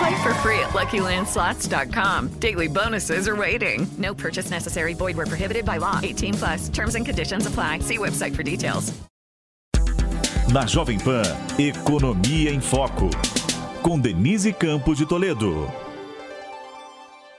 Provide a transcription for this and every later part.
Play for free at LuckyLandSlots.com. Daily bonuses are waiting. No purchase necessary. Void were prohibited by law. 18 plus. Terms and conditions apply. See website for details. Na Jovem Pan, Economia em Foco. Com Denise Campos de Toledo.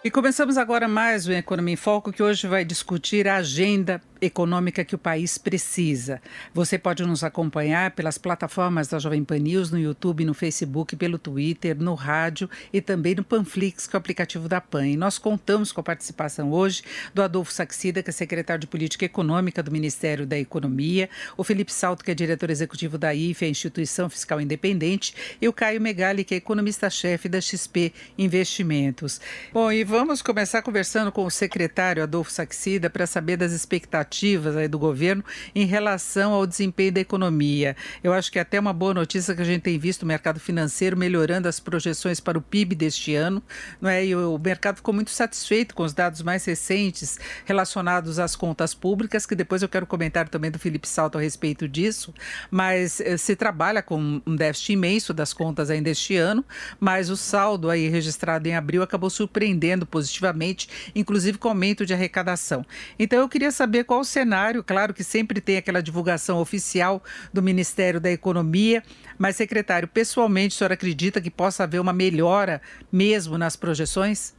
E começamos agora mais o Economia em Foco, que hoje vai discutir a agenda econômica que o país precisa. Você pode nos acompanhar pelas plataformas da Jovem Pan News, no YouTube, no Facebook, pelo Twitter, no rádio e também no Panflix, que é o aplicativo da PAN. E nós contamos com a participação hoje do Adolfo Saxida, que é secretário de Política Econômica do Ministério da Economia, o Felipe Salto, que é diretor executivo da IFE, a Instituição Fiscal Independente, e o Caio Megali, que é economista-chefe da XP Investimentos. Bom, e vamos começar conversando com o secretário Adolfo Saxida para saber das expectativas aí do governo em relação ao desempenho da economia. Eu acho que é até uma boa notícia que a gente tem visto o mercado financeiro melhorando as projeções para o PIB deste ano, não é? E o mercado ficou muito satisfeito com os dados mais recentes relacionados às contas públicas, que depois eu quero comentar também do Felipe Salto a respeito disso, mas eh, se trabalha com um déficit imenso das contas ainda este ano, mas o saldo aí registrado em abril acabou surpreendendo positivamente, inclusive com aumento de arrecadação. Então eu queria saber qual o cenário, claro que sempre tem aquela divulgação oficial do Ministério da Economia, mas, secretário, pessoalmente, o senhor acredita que possa haver uma melhora mesmo nas projeções?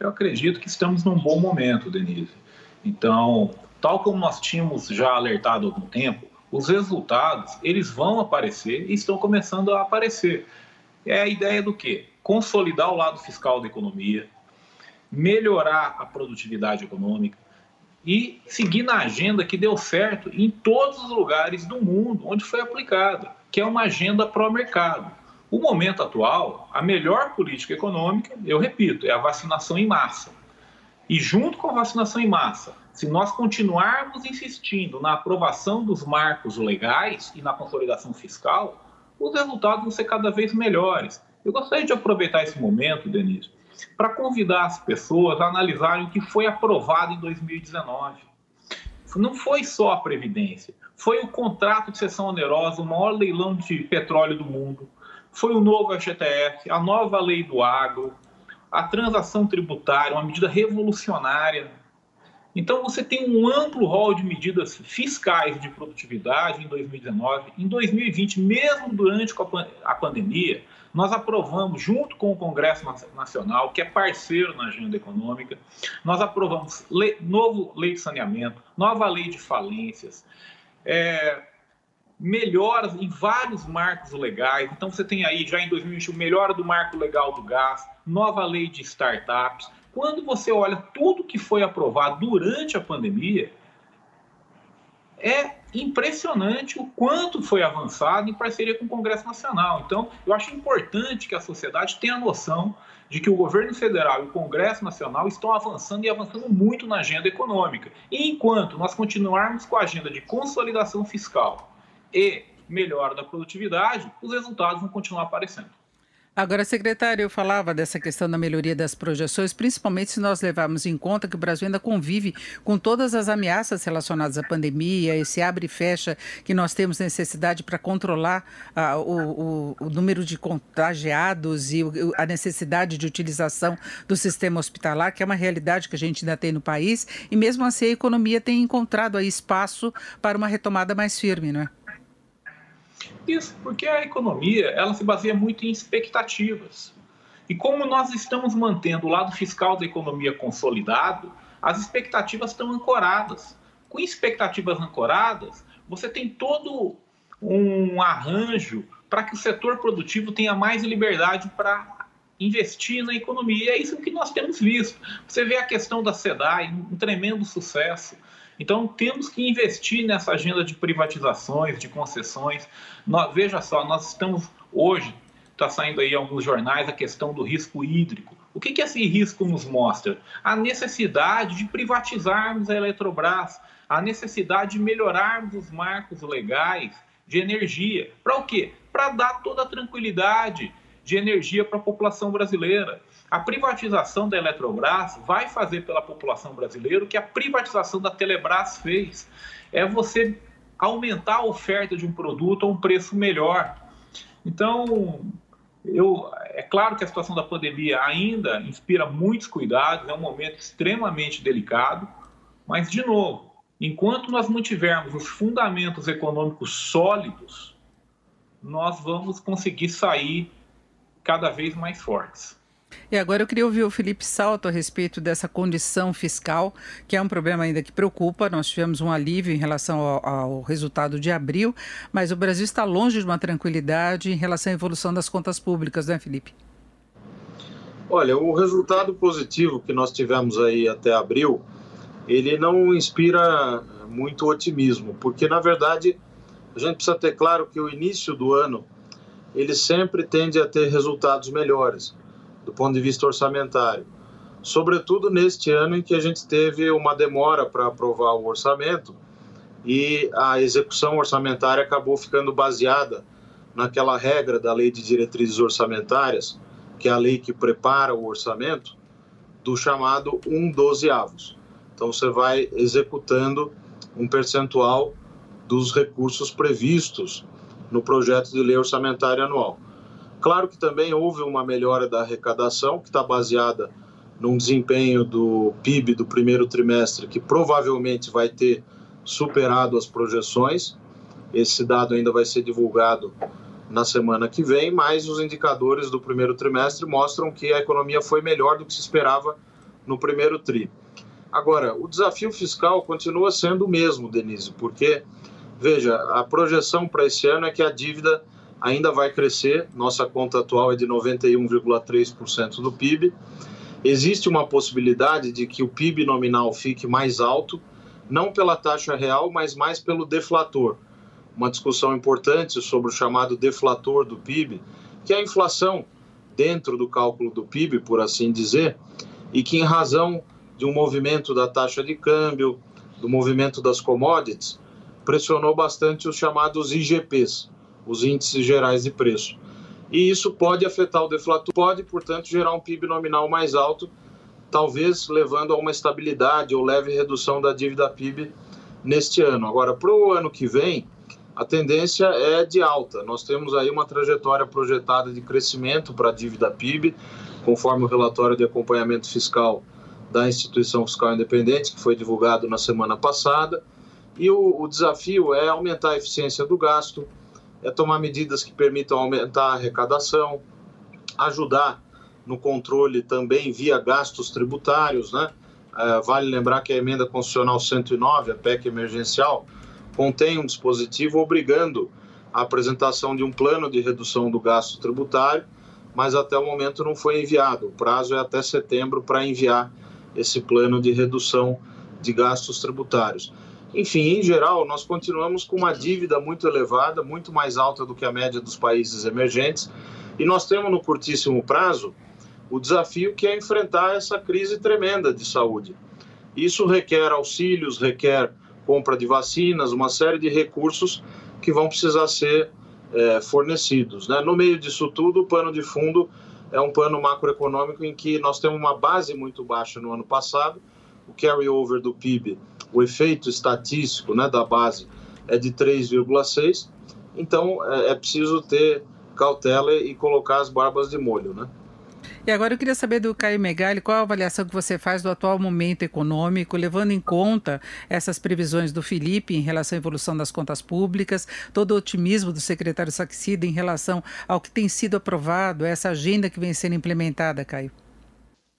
Eu acredito que estamos num bom momento, Denise. Então, tal como nós tínhamos já alertado há algum tempo, os resultados, eles vão aparecer e estão começando a aparecer. É a ideia do quê? Consolidar o lado fiscal da economia, melhorar a produtividade econômica, e seguir na agenda que deu certo em todos os lugares do mundo onde foi aplicada, que é uma agenda pró-mercado. O momento atual, a melhor política econômica, eu repito, é a vacinação em massa. E junto com a vacinação em massa, se nós continuarmos insistindo na aprovação dos marcos legais e na consolidação fiscal, os resultados vão ser cada vez melhores. Eu gostaria de aproveitar esse momento, Denise, para convidar as pessoas a analisarem o que foi aprovado em 2019. Não foi só a Previdência, foi o contrato de cessão onerosa, o maior leilão de petróleo do mundo, foi o novo FGTF, a nova lei do agro, a transação tributária, uma medida revolucionária. Então, você tem um amplo rol de medidas fiscais de produtividade em 2019. Em 2020, mesmo durante a pandemia, nós aprovamos, junto com o Congresso Nacional, que é parceiro na agenda econômica, nós aprovamos lei, novo lei de saneamento, nova lei de falências, é, melhoras em vários marcos legais. Então, você tem aí, já em 2021, melhora do marco legal do gás, nova lei de startups. Quando você olha tudo que foi aprovado durante a pandemia, é impressionante o quanto foi avançado em parceria com o Congresso Nacional. Então, eu acho importante que a sociedade tenha noção de que o governo federal e o Congresso Nacional estão avançando e avançando muito na agenda econômica. E enquanto nós continuarmos com a agenda de consolidação fiscal e melhora da produtividade, os resultados vão continuar aparecendo. Agora, secretário, eu falava dessa questão da melhoria das projeções, principalmente se nós levarmos em conta que o Brasil ainda convive com todas as ameaças relacionadas à pandemia, esse abre e fecha que nós temos necessidade para controlar ah, o, o, o, número de contagiados e o, a necessidade de utilização do sistema hospitalar, que é uma realidade que a gente ainda tem no país, e mesmo assim a economia tem encontrado aí espaço para uma retomada mais firme, não é? Isso, porque a economia ela se baseia muito em expectativas. E como nós estamos mantendo o lado fiscal da economia consolidado, as expectativas estão ancoradas. Com expectativas ancoradas, você tem todo um arranjo para que o setor produtivo tenha mais liberdade para investir na economia. É isso que nós temos visto. Você vê a questão da SEDAI, um tremendo sucesso. Então, temos que investir nessa agenda de privatizações, de concessões. Nós, veja só, nós estamos hoje, está saindo aí alguns jornais a questão do risco hídrico. O que, que esse risco nos mostra? A necessidade de privatizarmos a Eletrobras, a necessidade de melhorarmos os marcos legais de energia. Para o quê? Para dar toda a tranquilidade de energia para a população brasileira. A privatização da Eletrobras vai fazer pela população brasileira o que a privatização da Telebrás fez. É você aumentar a oferta de um produto a um preço melhor. Então, eu, é claro que a situação da pandemia ainda inspira muitos cuidados, é um momento extremamente delicado, mas, de novo, enquanto nós mantivermos os fundamentos econômicos sólidos, nós vamos conseguir sair cada vez mais fortes. E agora eu queria ouvir o Felipe Salto a respeito dessa condição fiscal, que é um problema ainda que preocupa. Nós tivemos um alívio em relação ao, ao, resultado de abril, mas o Brasil está longe de uma tranquilidade em relação à evolução das contas públicas, não é, Felipe? Olha, o resultado positivo que nós tivemos aí até abril, ele não inspira muito otimismo, porque na verdade a gente precisa ter claro que o início do ano ele sempre tende a ter resultados melhores do ponto de vista orçamentário. Sobretudo neste ano em que a gente teve uma demora para aprovar o orçamento e a execução orçamentária acabou ficando baseada naquela regra da Lei de Diretrizes Orçamentárias, que é a lei que prepara o orçamento, do chamado 1 dozeavos. Então você vai executando um percentual dos recursos previstos no projeto de lei orçamentária anual. Claro que também houve uma melhora da arrecadação, que está baseada num desempenho do PIB do primeiro trimestre, que provavelmente vai ter superado as projeções. Esse dado ainda vai ser divulgado na semana que vem, mas os indicadores do primeiro trimestre mostram que a economia foi melhor do que se esperava no primeiro tri. Agora, o desafio fiscal continua sendo o mesmo, Denise, porque Veja, a projeção para esse ano é que a dívida ainda vai crescer, nossa conta atual é de 91,3% do PIB. Existe uma possibilidade de que o PIB nominal fique mais alto, não pela taxa real, mas mais pelo deflator. Uma discussão importante sobre o chamado deflator do PIB, que é a inflação dentro do cálculo do PIB, por assim dizer, e que, em razão de um movimento da taxa de câmbio, do movimento das commodities, pressionou bastante os chamados IGPs, os índices gerais de preço. E isso pode afetar o deflator, pode, portanto, gerar um PIB nominal mais alto, talvez levando a uma estabilidade ou leve redução da dívida PIB neste ano. Agora, para o ano que vem, a tendência é de alta. Nós temos aí uma trajetória projetada de crescimento para a dívida PIB, conforme o relatório de acompanhamento fiscal da Instituição Fiscal Independente, que foi divulgado na semana passada. E o, o desafio é aumentar a eficiência do gasto, é tomar medidas que permitam aumentar a arrecadação, ajudar no controle também via gastos tributários, né? É, vale lembrar que a emenda constitucional 109, a PEC emergencial, contém um dispositivo obrigando a apresentação de um plano de redução do gasto tributário, mas até o momento não foi enviado. O prazo é até setembro para enviar esse plano de redução de gastos tributários. Enfim, em geral, nós continuamos com uma dívida muito elevada, muito mais alta do que a média dos países emergentes, e nós temos no curtíssimo prazo o desafio que é enfrentar essa crise tremenda de saúde. Isso requer auxílios, requer compra de vacinas, uma série de recursos que vão precisar ser é, fornecidos. Né? No meio disso tudo, o pano de fundo é um pano macroeconômico em que nós temos uma base muito baixa no ano passado, o carry-over do PIB o efeito estatístico né, da base é de 3,6, então é, é, preciso ter cautela e colocar as barbas de molho, né? E agora eu queria saber do Caio Megali, qual a avaliação que você faz do atual momento econômico, levando em conta essas previsões do Felipe em relação à evolução das contas públicas, todo o otimismo do secretário Saxida em relação ao que tem sido aprovado, essa agenda que vem sendo implementada, Caio?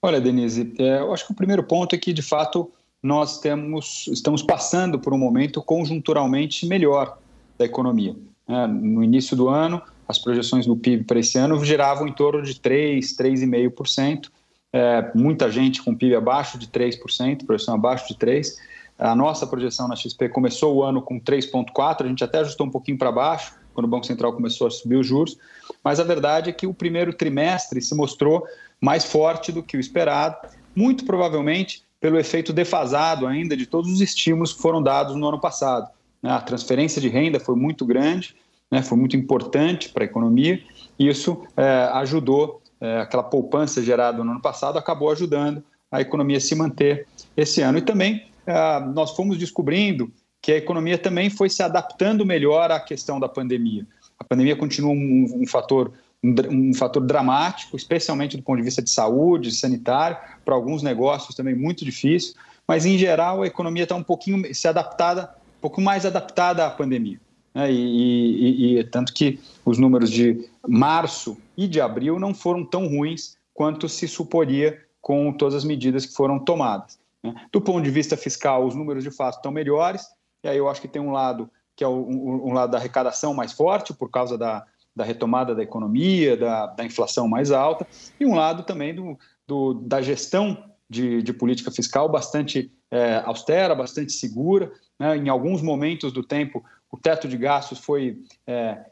Olha, Denise, é, eu acho que o primeiro ponto é que, de fato, nós temos, estamos passando por um momento conjunturalmente melhor da economia. Né? No início do ano, as projeções do PIB para esse ano giravam em torno de 3, 3,5%. É, muita gente com PIB abaixo de 3%, projeção abaixo de 3%. A nossa projeção na XP começou o ano com 3,4%, a gente até ajustou um pouquinho para baixo, quando o Banco Central começou a subir os juros, mas a verdade é que o primeiro trimestre se mostrou mais forte do que o esperado, muito provavelmente pelo efeito defasado ainda de todos os estímulos que foram dados no ano passado. Né? A transferência de renda foi muito grande, né? foi muito importante para a economia, e isso é, ajudou, é, aquela poupança gerada no ano passado acabou ajudando a economia a se manter esse ano. E também é, nós fomos descobrindo que a economia também foi se adaptando melhor à questão da pandemia. A pandemia continua um, um fator um, fator dramático, especialmente do ponto de vista de saúde, sanitário, para alguns negócios também muito difícil, mas em geral a economia está um pouquinho se adaptada, um pouco mais adaptada à pandemia. Né? E, e, e, tanto que os números de março e de abril não foram tão ruins quanto se suporia com todas as medidas que foram tomadas. Né? Do ponto de vista fiscal, os números de fato estão melhores, e aí eu acho que tem um lado que é um, um lado da arrecadação mais forte, por causa da, da retomada da economia, da, da, inflação mais alta, e um lado também do, do da gestão de, de, política fiscal bastante é, austera, bastante segura. Né? Em alguns momentos do tempo, o teto de gastos foi é,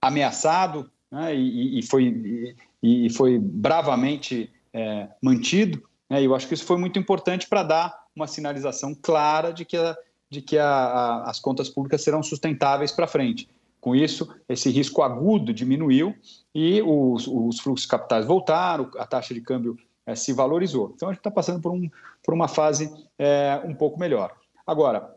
ameaçado né? e, e, foi, e, e, foi bravamente é, mantido. Né? E eu acho que isso foi muito importante para dar uma sinalização clara de que a, de que a, a, as contas públicas serão sustentáveis para frente. Com isso, esse risco agudo diminuiu e os, os fluxos capitais voltaram, a taxa de câmbio é, se valorizou. Então, a gente está passando por, um, por uma fase é, um pouco melhor. Agora,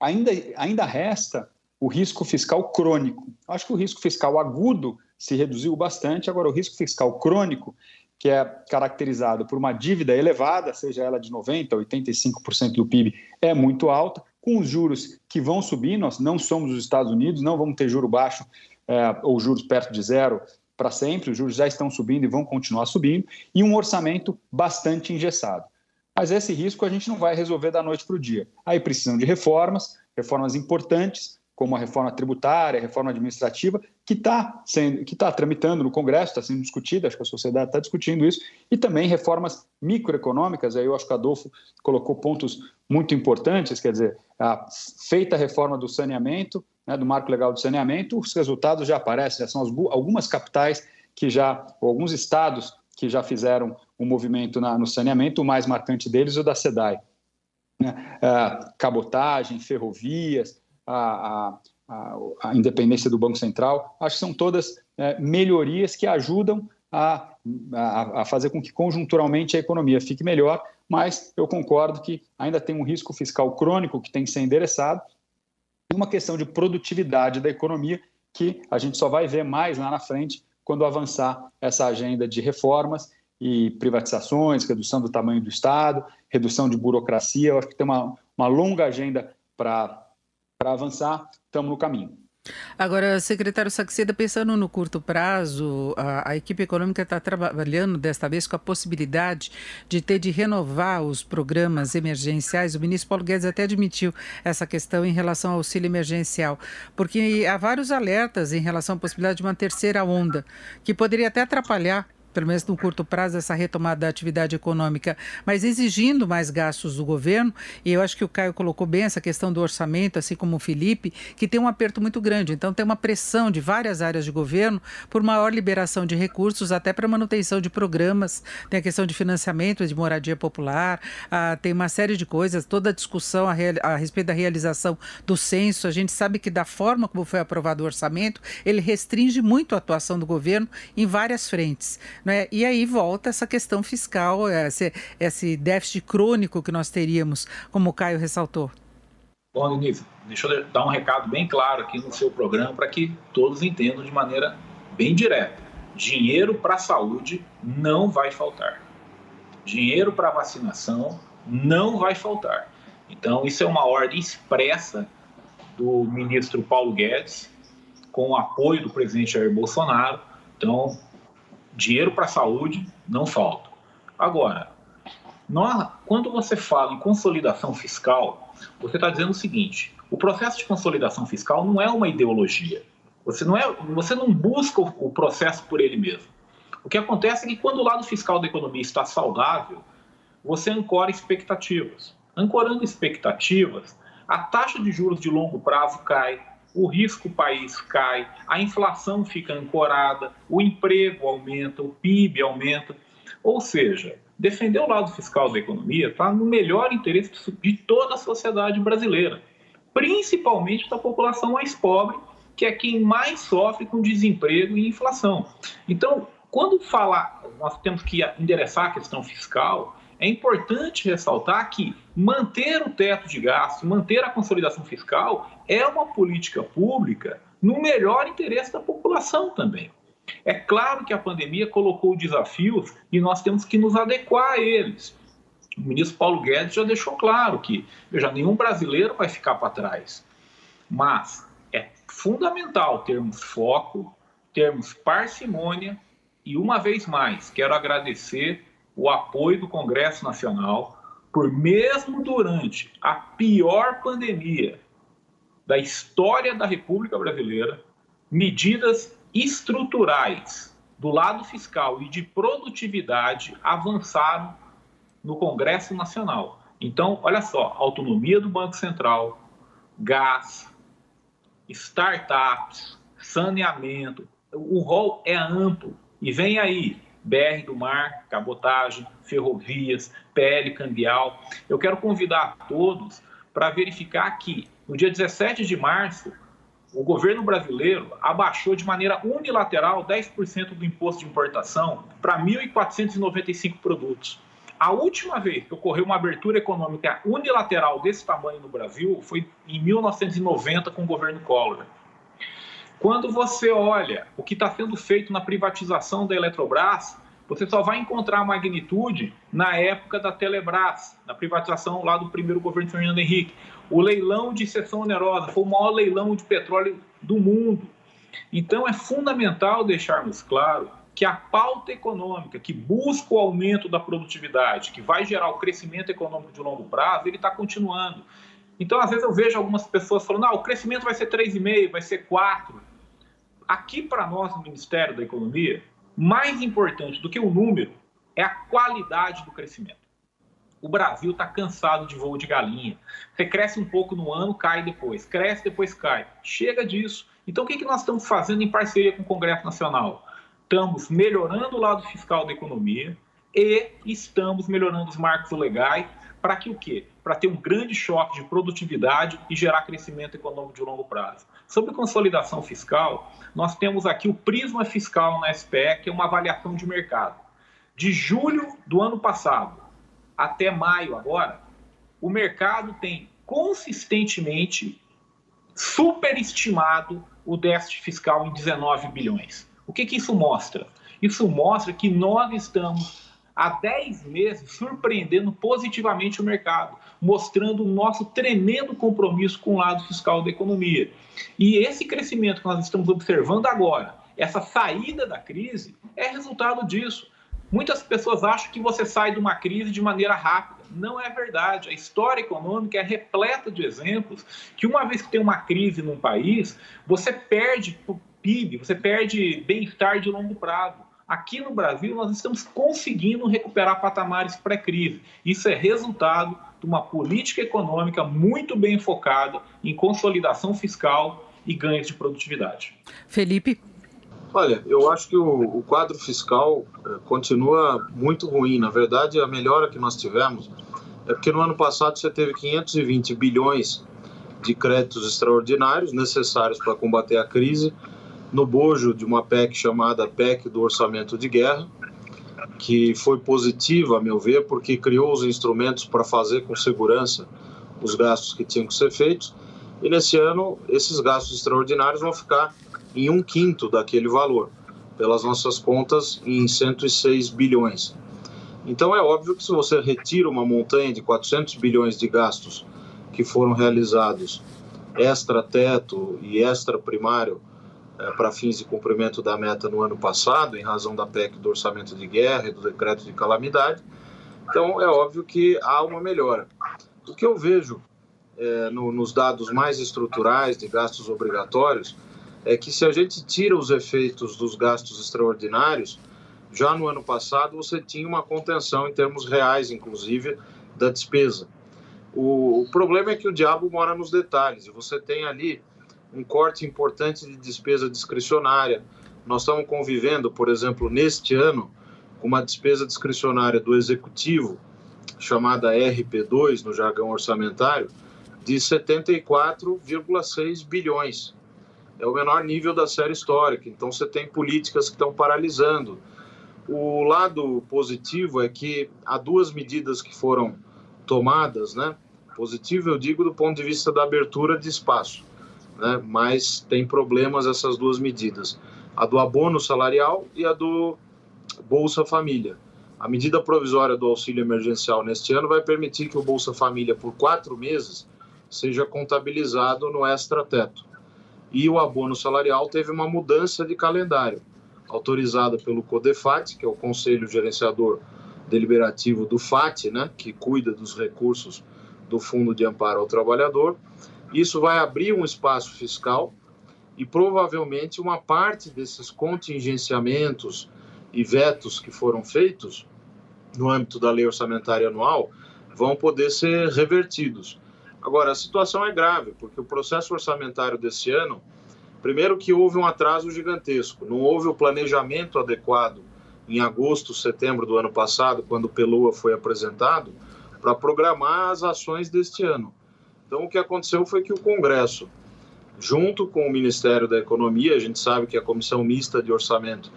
ainda, ainda resta o risco fiscal crônico. Acho que o risco fiscal agudo se reduziu bastante, agora o risco fiscal crônico, que é caracterizado por uma dívida elevada, seja ela de 90% a 85% do PIB, é muito alta, com os juros que vão subir, nós não somos os Estados Unidos, não vamos ter juro baixo é, ou juros perto de zero para sempre, os juros já estão subindo e vão continuar subindo, e um orçamento bastante engessado. Mas esse risco a gente não vai resolver da noite para o dia. Aí precisam de reformas, reformas importantes, como a reforma tributária, a reforma administrativa, que está que tá tramitando no Congresso, está sendo discutida, acho que a sociedade está discutindo isso, e também reformas microeconômicas, aí eu acho que Adolfo colocou pontos muito importantes, quer dizer, a feita a reforma do saneamento, né, do marco legal do saneamento, os resultados já aparecem, já são as, algumas capitais que já, ou alguns estados que já fizeram um movimento na, no saneamento, o mais marcante deles é o da SEDAI. Né? É, cabotagem, ferrovias, a, a, a, independência do Banco Central, acho que são todas é, melhorias que ajudam a, a, fazer com que conjunturalmente a economia fique melhor, mas eu concordo que ainda tem um risco fiscal crônico que tem que ser endereçado e uma questão de produtividade da economia que a gente só vai ver mais lá na frente quando avançar essa agenda de reformas e privatizações, redução do tamanho do Estado, redução de burocracia. Eu acho que tem uma, uma longa agenda para para avançar, estamos no caminho. Agora, secretário Saxeda, pensando no curto prazo, a, a equipe econômica está trabalhando desta vez com a possibilidade de ter de renovar os programas emergenciais. O ministro Paulo Guedes até admitiu essa questão em relação ao auxílio emergencial, porque há vários alertas em relação à possibilidade de uma terceira onda, que poderia até atrapalhar pelo menos no curto prazo, essa retomada da atividade econômica, mas exigindo mais gastos do governo. E eu acho que o Caio colocou bem essa questão do orçamento, assim como o Felipe, que tem um aperto muito grande. Então, tem uma pressão de várias áreas de governo por maior liberação de recursos, até para manutenção de programas. Tem a questão de financiamento de moradia popular, ah, tem uma série de coisas, toda a discussão a, a respeito da realização do censo. A gente sabe que, da forma como foi aprovado o orçamento, ele restringe muito a atuação do governo em várias frentes. Né? E aí volta essa questão fiscal, esse, esse déficit crônico que nós teríamos, como o Caio ressaltou. Bom, Denise, deixa eu dar um recado bem claro aqui no seu programa para que todos entendam de maneira bem direta. Dinheiro para a saúde não vai faltar. Dinheiro para vacinação não vai faltar. Então, isso é uma ordem expressa do ministro Paulo Guedes, com o apoio do presidente Jair Bolsonaro. Então, dinheiro para a saúde não falta. Agora, nós, quando você fala em consolidação fiscal, você está dizendo o seguinte: o processo de consolidação fiscal não é uma ideologia. Você não, é, você não busca o processo por ele mesmo. O que acontece é que quando o lado fiscal da economia está saudável, você ancora expectativas. Ancorando expectativas, a taxa de juros de longo prazo cai, o risco país cai, a inflação fica ancorada, o emprego aumenta, o PIB aumenta. Ou seja, defender o lado fiscal da economia está no melhor interesse de toda a sociedade brasileira, principalmente da população mais pobre, que é quem mais sofre com desemprego e inflação. Então, quando falar, nós temos que endereçar a questão fiscal, é importante ressaltar que manter o teto de gastos, manter a consolidação fiscal é uma política pública no melhor interesse da população também. É claro que a pandemia colocou desafios e nós temos que nos adequar a eles. O ministro Paulo Guedes já deixou claro que já nenhum brasileiro vai ficar para trás. Mas é fundamental termos foco, termos parcimônia e, uma vez mais, quero agradecer o apoio do Congresso Nacional por, mesmo durante a pior pandemia da história da República Brasileira, medidas estruturais do lado fiscal e de produtividade avançaram no Congresso Nacional. Então, olha só, autonomia do Banco Central, gás, startups, saneamento, o rol é amplo. E vem aí BR do Mar, cabotagem, ferrovias, PL cambial. Eu quero convidar todos para verificar que no dia 17 de março, o governo brasileiro abaixou de maneira unilateral 10% do imposto de importação para 1.495 produtos. A última vez que ocorreu uma abertura econômica unilateral desse tamanho no Brasil foi em 1990 com o governo Collor. Quando você olha o que está sendo feito na privatização da Eletrobras, você só vai encontrar a magnitude na época da Telebrás, na privatização lá do primeiro governo Fernando Henrique. O leilão de cessão onerosa foi o maior leilão de petróleo do mundo. Então é fundamental deixarmos claro que a pauta econômica que busca o aumento da produtividade, que vai gerar o crescimento econômico de longo prazo, ele está continuando. Então, às vezes eu vejo algumas pessoas falando, ah, o crescimento vai ser 3,5, vai ser 4 aqui para nós no Ministério da Economia, mais importante do que o número é a qualidade do crescimento. O Brasil está cansado de voo de galinha. Você cresce um pouco no ano, cai depois. Cresce, depois cai. Chega disso. Então, o que, que nós estamos fazendo em parceria com o Congresso Nacional? Estamos melhorando o lado fiscal da economia e estamos melhorando os marcos legais para que o quê? Para ter um grande choque de produtividade e gerar crescimento econômico de longo prazo. Sobre consolidação fiscal, nós temos aqui o prisma fiscal na SPE, que é uma avaliação de mercado. De julho do ano passado até maio agora, o mercado tem consistentemente superestimado o déficit fiscal em 19 bilhões. O que, que isso mostra? Isso mostra que nós estamos há 10 meses surpreendendo positivamente o mercado, mostrando o nosso tremendo compromisso com o lado fiscal da economia. E esse crescimento que nós estamos observando agora, essa saída da crise, é resultado disso. Muitas pessoas acham que você sai de uma crise de maneira rápida. Não é verdade. A história econômica é repleta de exemplos que, uma vez que tem uma crise num país, você perde PIB, você perde bem-estar de longo prazo. Aqui no Brasil, nós estamos conseguindo recuperar patamares pré-crise. Isso é resultado de uma política econômica muito bem focada em consolidação fiscal e ganhos de produtividade. Felipe? Olha, eu acho que o, o quadro fiscal eh, continua muito ruim. Na verdade, a melhora que nós tivemos é porque no ano passado você teve 520 bilhões de créditos extraordinários necessários para combater a crise no bojo de uma PEC chamada PEC do Orçamento de Guerra, que foi positiva, a meu ver, porque criou os instrumentos para fazer com segurança os gastos que tinham que ser feitos. E nesse ano, esses gastos extraordinários vão ficar em um quinto daquele valor, pelas nossas contas, em 106 bilhões. Então é óbvio que se você retira uma montanha de 400 bilhões de gastos que foram realizados extra teto e extra primário para fins de cumprimento da meta no ano passado, em razão da PEC do orçamento de guerra e do decreto de calamidade. Então, é óbvio que há uma melhora. O que eu vejo é, no, nos dados mais estruturais de gastos obrigatórios é que se a gente tira os efeitos dos gastos extraordinários, já no ano passado você tinha uma contenção em termos reais, inclusive, da despesa. O, o problema é que o diabo mora nos detalhes, e você tem ali um corte importante de despesa discricionária. Nós estamos convivendo, por exemplo, neste ano, com uma despesa discricionária do executivo, chamada RP2 no jargão orçamentário, de 74,6 bilhões. É o menor nível da série histórica. Então você tem políticas que estão paralisando. O lado positivo é que há duas medidas que foram tomadas, né? Positivo eu digo do ponto de vista da abertura de espaço, né? Mas tem problemas essas duas medidas, a do abono salarial e a do Bolsa Família. A medida provisória do auxílio emergencial neste ano vai permitir que o Bolsa Família por quatro meses seja contabilizado no extra-teto. E o abono salarial teve uma mudança de calendário, autorizada pelo CODEFAT, que é o Conselho Gerenciador Deliberativo do FAT, né, que cuida dos recursos do Fundo de Amparo ao Trabalhador. Isso vai abrir um espaço fiscal e provavelmente uma parte desses contingenciamentos e vetos que foram feitos no âmbito da lei orçamentária anual vão poder ser revertidos. Agora, a situação é grave, porque o processo orçamentário desse ano, primeiro que houve um atraso gigantesco, não houve o planejamento adequado em agosto, setembro do ano passado, quando o Pelua foi apresentado, para programar as ações deste ano. Então, o que aconteceu foi que o Congresso, junto com o Ministério da Economia, a gente sabe que a Comissão Mista de Orçamento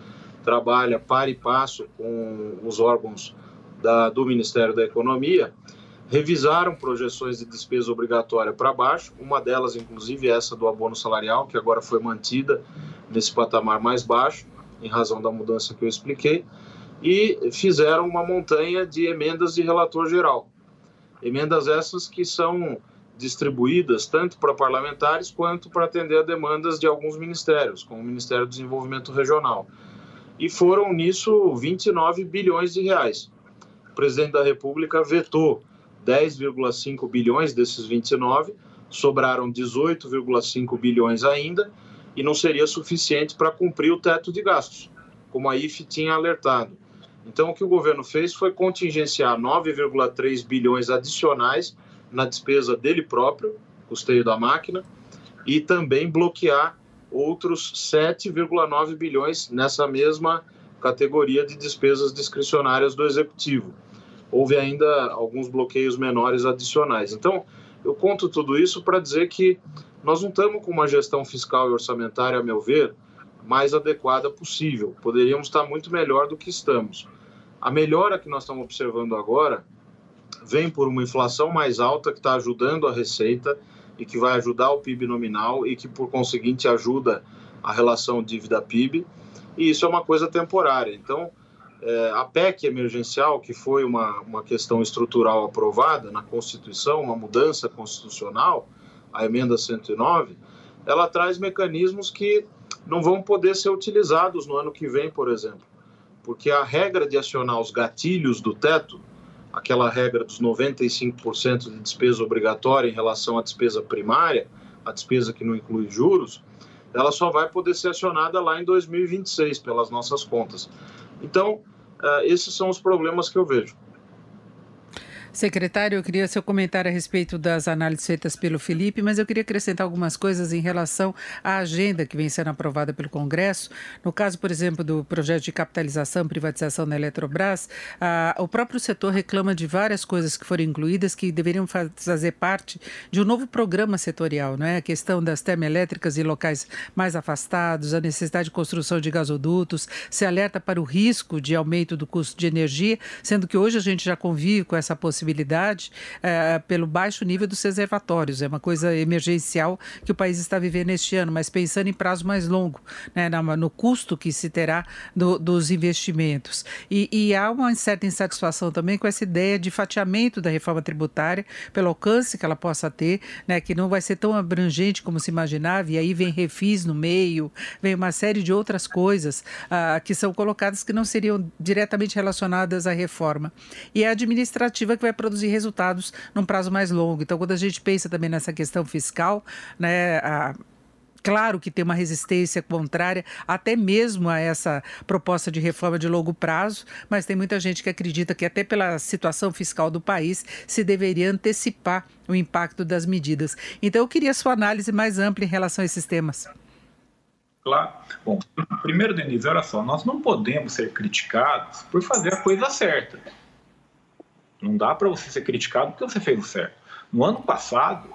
trabalha par e passo com os órgãos da, do Ministério da Economia, revisaram projeções de despesa obrigatória para baixo, uma delas, inclusive, essa do abono salarial, que agora foi mantida nesse patamar mais baixo, em razão da mudança que eu expliquei, e fizeram uma montanha de emendas de relator geral. Emendas essas que são distribuídas tanto para parlamentares quanto para atender a demandas de alguns ministérios, como o Ministério do Desenvolvimento Regional. E foram nisso 29 bilhões de reais. O presidente da República vetou 10,5 bilhões desses 29, sobraram 18,5 bilhões ainda, e não seria suficiente para cumprir o teto de gastos, como a IFE tinha alertado. Então, o que o governo fez foi contingenciar 9,3 bilhões adicionais na despesa dele próprio, custeio da máquina, e também bloquear outros 7,9 bilhões nessa mesma categoria de despesas discricionárias do executivo houve ainda alguns bloqueios menores adicionais. Então, eu conto tudo isso para dizer que nós não estamos com uma gestão fiscal e orçamentária, a meu ver, mais adequada possível. Poderíamos estar muito melhor do que estamos. A melhora que nós estamos observando agora vem por uma inflação mais alta que está ajudando a receita e que vai ajudar o PIB nominal e que, por conseguinte, ajuda a relação dívida-PIB. E isso é uma coisa temporária. Então, é, a PEC emergencial, que foi uma, uma questão estrutural aprovada na Constituição, uma mudança constitucional, a emenda 109, ela traz mecanismos que não vão poder ser utilizados no ano que vem, por exemplo. Porque a regra de acionar os gatilhos do teto, aquela regra dos 95% de despesa obrigatória em relação à despesa primária, a despesa que não inclui juros, ela só vai poder ser acionada lá em 2026, pelas nossas contas. Então, uh, esses são os problemas que eu vejo. Secretário, eu queria seu comentário a respeito das análises feitas pelo Felipe, mas eu queria acrescentar algumas coisas em relação à agenda que vem sendo aprovada pelo Congresso. No caso, por exemplo, do projeto de capitalização e privatização da Eletrobras, o próprio setor reclama de várias coisas que foram incluídas que deveriam fazer parte de um novo programa setorial, não é? A questão das termoelétricas e locais mais afastados, a necessidade de construção de gasodutos, se alerta para o risco de aumento do custo de energia, sendo que hoje a gente já convive com essa possibilidade possibilidade é, pelo baixo nível dos reservatórios. É uma coisa emergencial que o país está vivendo este ano, mas pensando em prazo mais longo, né, no custo que se terá do, dos investimentos. E, e, há uma certa insatisfação também com essa ideia de fatiamento da reforma tributária, pelo alcance que ela possa ter, né, que não vai ser tão abrangente como se imaginava, e aí vem refis no meio, vem uma série de outras coisas ah, que são colocadas que não seriam diretamente relacionadas à reforma. E a administrativa que vai produzir resultados num prazo mais longo. Então, quando a gente pensa também nessa questão fiscal, né, a, Claro que tem uma resistência contrária, até mesmo a essa proposta de reforma de longo prazo, mas tem muita gente que acredita que, até pela situação fiscal do país, se deveria antecipar o impacto das medidas. Então, eu queria sua análise mais ampla em relação a esses temas. Claro. Bom, primeiro, Denise, olha só, nós não podemos ser criticados por fazer a coisa certa. Não dá para você ser criticado porque você fez o certo. No ano passado,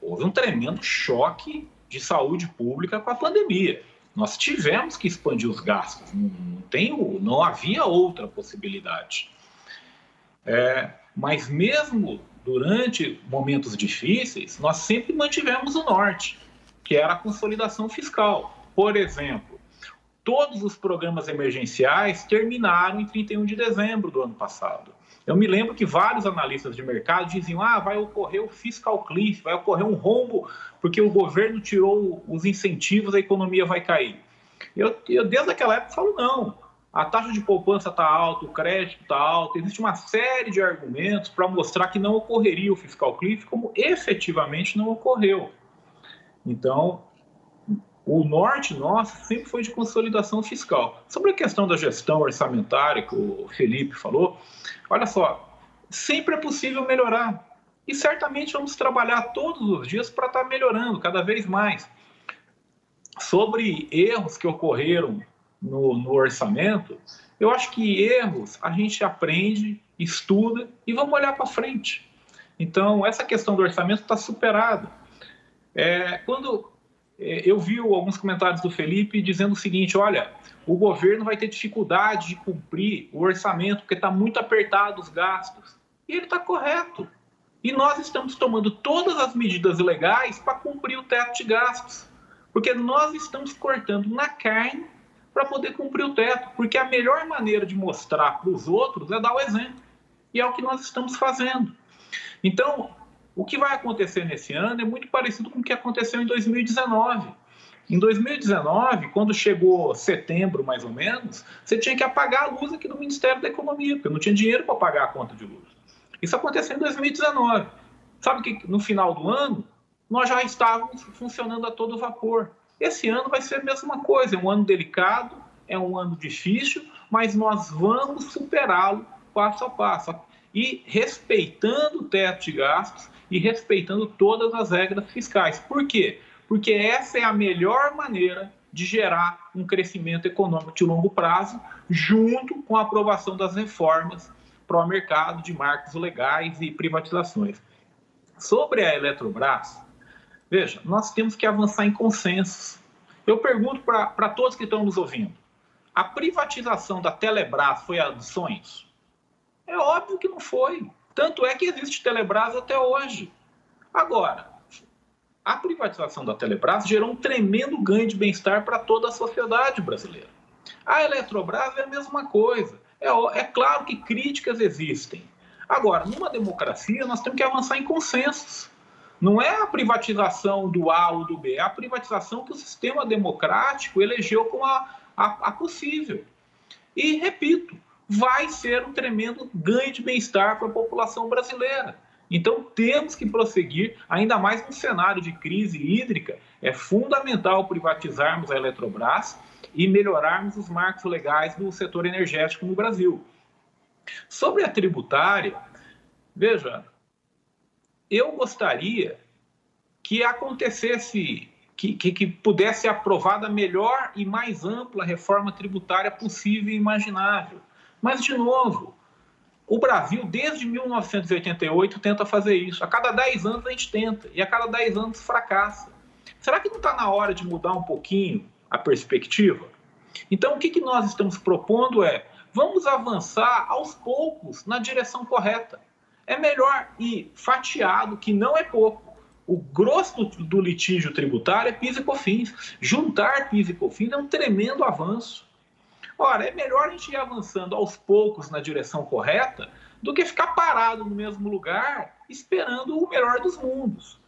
houve um tremendo choque de saúde pública com a pandemia. Nós tivemos que expandir os gastos, não, tem, não havia outra possibilidade. É, mas mesmo durante momentos difíceis, nós sempre mantivemos o norte, que era a consolidação fiscal. Por exemplo, todos os programas emergenciais terminaram em 31 de dezembro do ano passado. Eu me lembro que vários analistas de mercado diziam: ah, vai ocorrer o fiscal cliff, vai ocorrer um rombo porque o governo tirou os incentivos, a economia vai cair. Eu, eu desde aquela época falo: não, a taxa de poupança está alta, o crédito está alto, existe uma série de argumentos para mostrar que não ocorreria o fiscal cliff, como efetivamente não ocorreu. Então, o norte nosso sempre foi de consolidação fiscal. Sobre a questão da gestão orçamentária que o Felipe falou, olha só, sempre é possível melhorar. E certamente vamos trabalhar todos os dias para estar tá melhorando cada vez mais. Sobre erros que ocorreram no, no orçamento, eu acho que erros a gente aprende, estuda e vamos olhar para frente. Então, essa questão do orçamento está superada. É, quando eu vi alguns comentários do Felipe dizendo o seguinte: olha, o governo vai ter dificuldade de cumprir o orçamento porque está muito apertado os gastos. E ele está correto. E nós estamos tomando todas as medidas legais para cumprir o teto de gastos. Porque nós estamos cortando na carne para poder cumprir o teto. Porque a melhor maneira de mostrar para os outros é dar o exemplo. E é o que nós estamos fazendo. Então, o que vai acontecer nesse ano é muito parecido com o que aconteceu em 2019. Em 2019, quando chegou setembro, mais ou menos, você tinha que apagar a luz aqui do Ministério da Economia, porque não tinha dinheiro para pagar a conta de luz. Isso aconteceu em 2019. Sabe que no final do ano, nós já estávamos funcionando a todo vapor. Esse ano vai ser a mesma coisa, é um ano delicado, é um ano difícil, mas nós vamos superá-lo passo a passo. E respeitando o teto de gastos, e respeitando todas as regras fiscais. Por quê? Porque essa é a melhor maneira de gerar um crescimento econômico de longo prazo, junto com a aprovação das reformas para o mercado de marcos legais e privatizações. Sobre a Eletrobras, veja, nós temos que avançar em consensos. Eu pergunto para todos que estão nos ouvindo: a privatização da Telebrás foi a sonhos? É óbvio que não foi. Tanto é que existe Telebrás até hoje. Agora, a privatização da Telebrás gerou um tremendo ganho de bem-estar para toda a sociedade brasileira. A Eletrobras é a mesma coisa. É, é claro que críticas existem. Agora, numa democracia, nós temos que avançar em consensos. Não é a privatização do A ou do B, é a privatização que o sistema democrático elegeu como a, a, a possível. E, repito, vai ser um tremendo ganho de bem-estar para a população brasileira. Então temos que prosseguir, ainda mais num cenário de crise hídrica, é fundamental privatizarmos a Eletrobras e melhorarmos os marcos legais do setor energético no Brasil. Sobre a tributária, veja, eu gostaria que acontecesse, que, que, que pudesse ser aprovada a melhor e mais ampla reforma tributária possível e imaginável. Mas, de novo, o Brasil, desde 1988, tenta fazer isso. A cada 10 anos a gente tenta, e a cada 10 anos fracassa. Será que não está na hora de mudar um pouquinho a perspectiva? Então, o que, que nós estamos propondo é: vamos avançar aos poucos na direção correta. É melhor ir fatiado, que não é pouco. O grosso do, litígio tributário é PIS e COFINS. Juntar PIS e COFINS é um tremendo avanço. Ora, é melhor a gente ir avançando aos poucos na direção correta do que ficar parado no mesmo lugar esperando o melhor dos mundos.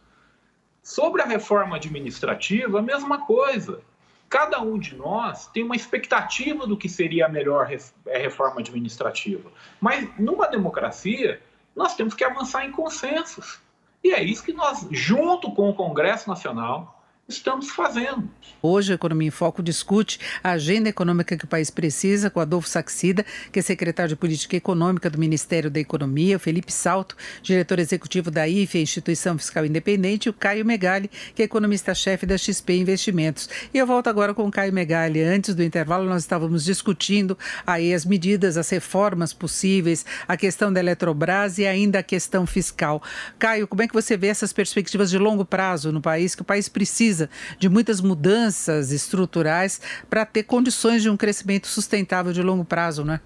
Sobre a reforma administrativa, a mesma coisa. Cada um de nós tem uma expectativa do que seria a melhor é, reforma administrativa. Mas numa democracia, nós temos que avançar em consensos. E é isso que nós, junto com o Congresso Nacional, estamos fazendo. Hoje, a Economia em Foco discute a agenda econômica que o país precisa com Adolfo Saxida, que é secretário de Política Econômica do Ministério da Economia, Felipe Salto, diretor executivo da IFE, Instituição Fiscal Independente, e o Caio Megali, que é economista-chefe da XP Investimentos. E eu volto agora com o Caio Megali. Antes do intervalo, nós estávamos discutindo aí as medidas, as reformas possíveis, a questão da Eletrobras e ainda a questão fiscal. Caio, como é que você vê essas perspectivas de longo prazo no país, que o país precisa de muitas mudanças? estruturais para ter condições de um crescimento sustentável de longo prazo, não é?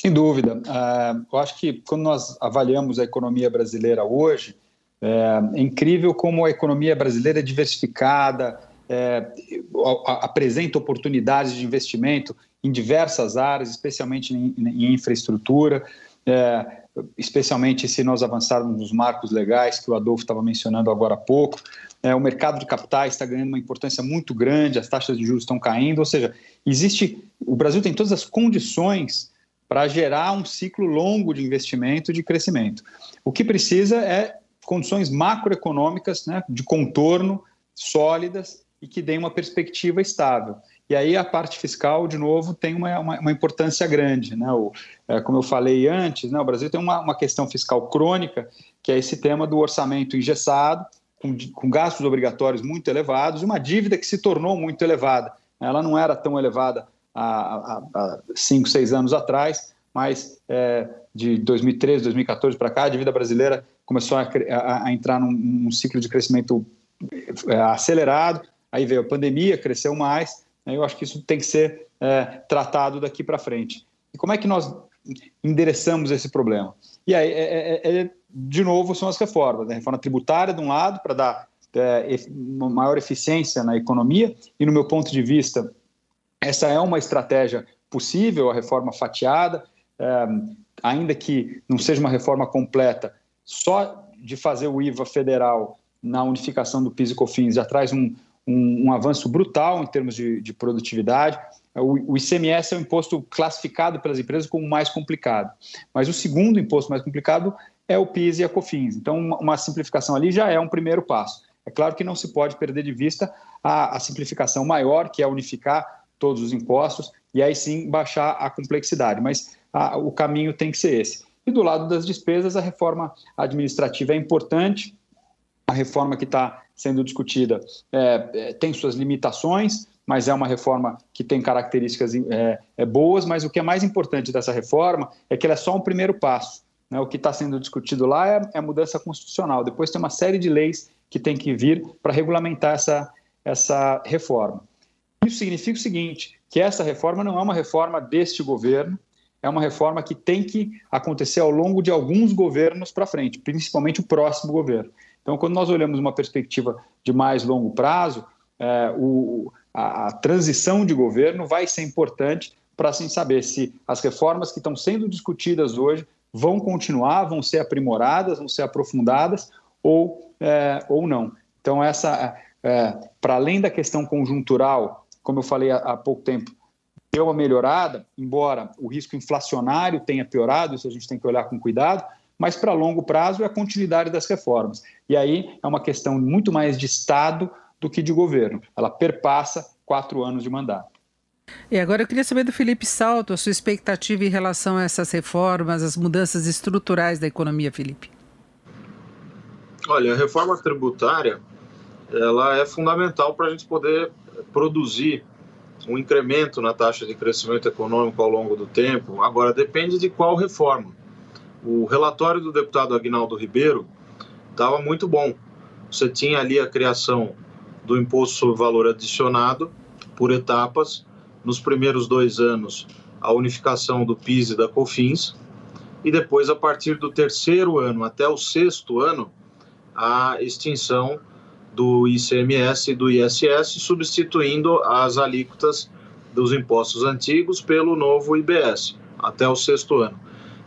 Sem dúvida. Uh, eu acho que quando nós avaliamos a economia brasileira hoje, é, é incrível como a economia brasileira é diversificada, é, apresenta oportunidades de investimento em diversas áreas, especialmente em, em infraestrutura, é, especialmente se nós avançarmos nos marcos legais que o Adolfo estava mencionando agora há pouco. É, o mercado de capitais está ganhando uma importância muito grande, as taxas de juros estão caindo, ou seja, existe. O Brasil tem todas as condições para gerar um ciclo longo de investimento e de crescimento. O que precisa é condições macroeconômicas né, de contorno sólidas e que deem uma perspectiva estável. E aí a parte fiscal, de novo, tem uma, uma, uma importância grande. Né? O, é, como eu falei antes, né, o Brasil tem uma, uma questão fiscal crônica, que é esse tema do orçamento engessado, com, com gastos obrigatórios muito elevados, e uma dívida que se tornou muito elevada. Ela não era tão elevada há, há cinco, seis anos atrás, mas é, de 2013, 2014 para cá, a dívida brasileira começou a, a, a entrar num, num, ciclo de crescimento é, acelerado. Aí veio a pandemia, cresceu mais. Né, eu acho que isso tem que ser é, tratado daqui para frente. E como é que nós endereçamos esse problema? E aí, é, é, é de novo, são as reformas. Né? Reforma tributária, de um lado, para dar é, uma maior eficiência na economia, e, no meu ponto de vista, essa é uma estratégia possível, a reforma fatiada, é, ainda que não seja uma reforma completa, só de fazer o IVA federal na unificação do PIS e COFINS já traz um, um, um avanço brutal em termos de, de produtividade. O, o, ICMS é um imposto classificado pelas empresas como mais complicado. Mas o segundo imposto mais complicado é o PIS e a COFINS. Então, uma, uma simplificação ali já é um primeiro passo. É claro que não se pode perder de vista a, a simplificação maior, que é unificar todos os impostos e aí sim baixar a complexidade. Mas a, o caminho tem que ser esse. E do lado das despesas, a reforma administrativa é importante. A reforma que está sendo discutida é, é, tem suas limitações, mas é uma reforma que tem características é, é, boas. Mas o que é mais importante dessa reforma é que ela é só um primeiro passo. Né? O que está sendo discutido lá é, é a mudança constitucional. Depois tem uma série de leis que tem que vir para regulamentar essa, essa reforma. Isso significa o seguinte: que essa reforma não é uma reforma deste governo, é uma reforma que tem que acontecer ao longo de alguns governos para frente, principalmente o próximo governo. Então, quando nós olhamos uma perspectiva de mais longo prazo, é, o, a, a, transição de governo vai ser importante para assim saber se as reformas que estão sendo discutidas hoje vão continuar, vão ser aprimoradas, vão ser aprofundadas ou, é, ou não. Então, essa, é, para além da questão conjuntural, como eu falei há, há pouco tempo, deu uma melhorada, embora o risco inflacionário tenha piorado, isso a gente tem que olhar com cuidado, mas para longo prazo é a continuidade das reformas. E aí é uma questão muito mais de Estado do que de governo. Ela perpassa quatro anos de mandato. E agora eu queria saber do Felipe Salto, a sua expectativa em relação a essas reformas, as mudanças estruturais da economia, Felipe. Olha, a reforma tributária ela é fundamental para a gente poder produzir um incremento na taxa de crescimento econômico ao longo do tempo. Agora, depende de qual reforma. O relatório do deputado Agnaldo Ribeiro estava muito bom. Você tinha ali a criação do imposto sobre valor adicionado por etapas. Nos primeiros dois anos, a unificação do PIS e da COFINS. E depois, a partir do terceiro ano até o sexto ano, a extinção do ICMS e do ISS, substituindo as alíquotas dos impostos antigos pelo novo IBS, até o sexto ano.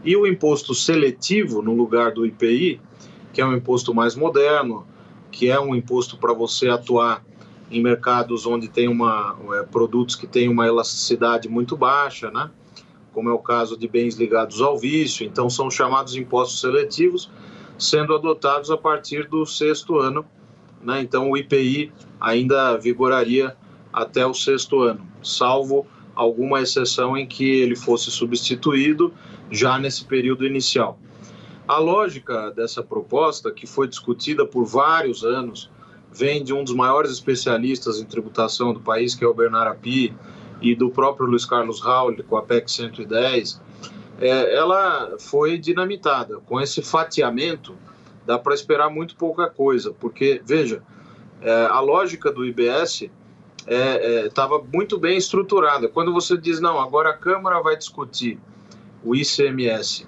E o imposto seletivo, no lugar do IPI, que é um imposto mais moderno, que é um imposto para você atuar em mercados onde tem uma, é, produtos que têm uma elasticidade muito baixa, né? como é o caso de bens ligados ao vício, então são chamados impostos seletivos, sendo adotados a partir do sexto ano né? então o IPI ainda vigoraria até o sexto ano, salvo alguma exceção em que ele fosse substituído já nesse período inicial. A lógica dessa proposta, que foi discutida por vários anos, vem de um dos maiores especialistas em tributação do país, que é o Bernard Api, e do próprio Luiz Carlos Raul, com a PEC 110, é, ela foi dinamitada. Com esse fatiamento, dá para esperar muito pouca coisa, porque, veja, é, a lógica do IBS estava é, é muito bem estruturada. Quando você diz, não, agora a Câmara vai discutir o ICMS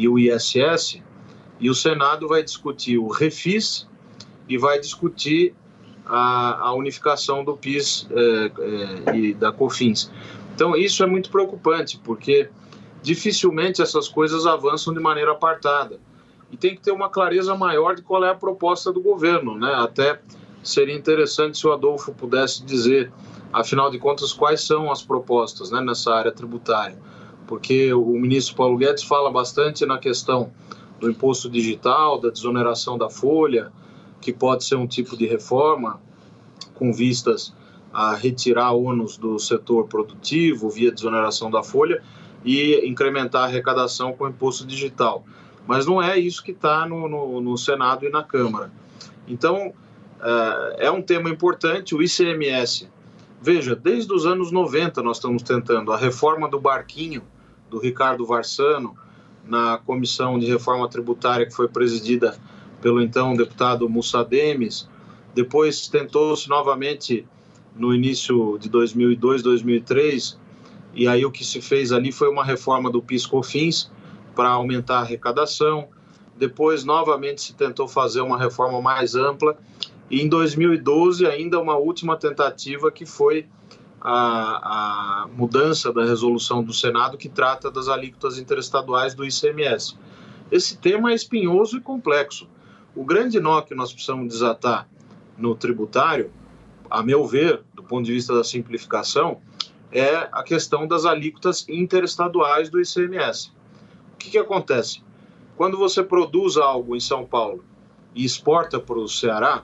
e o ISS, e o Senado vai discutir o REFIS e vai discutir a, a unificação do PIS é, é, e da COFINS. Então, isso é muito preocupante, porque dificilmente essas coisas avançam de maneira apartada. E tem que ter uma clareza maior de qual é a proposta do governo. Né? Até seria interessante se o Adolfo pudesse dizer, afinal de contas, quais são as propostas né, nessa área tributária. Porque o ministro Paulo Guedes fala bastante na questão do imposto digital, da desoneração da folha, que pode ser um tipo de reforma com vistas a retirar ônus do setor produtivo via desoneração da folha e incrementar a arrecadação com o imposto digital. Mas não é isso que está no, no, no, Senado e na Câmara. Então, é, é um tema importante, o ICMS. Veja, desde os anos 90 nós estamos tentando a reforma do barquinho do Ricardo Varsano na comissão de reforma tributária que foi presidida pelo então deputado Mussa Demes. Depois tentou-se novamente no início de 2002, 2003, e aí o que se fez ali foi uma reforma do PIS/COFINS para aumentar a arrecadação. Depois novamente se tentou fazer uma reforma mais ampla e em 2012 ainda uma última tentativa que foi a, a mudança da resolução do Senado que trata das alíquotas interestaduais do ICMS. Esse tema é espinhoso e complexo. O grande nó que nós precisamos desatar no tributário, a meu ver, do ponto de vista da simplificação, é a questão das alíquotas interestaduais do ICMS. O que, que acontece? Quando você produz algo em São Paulo e exporta para o Ceará,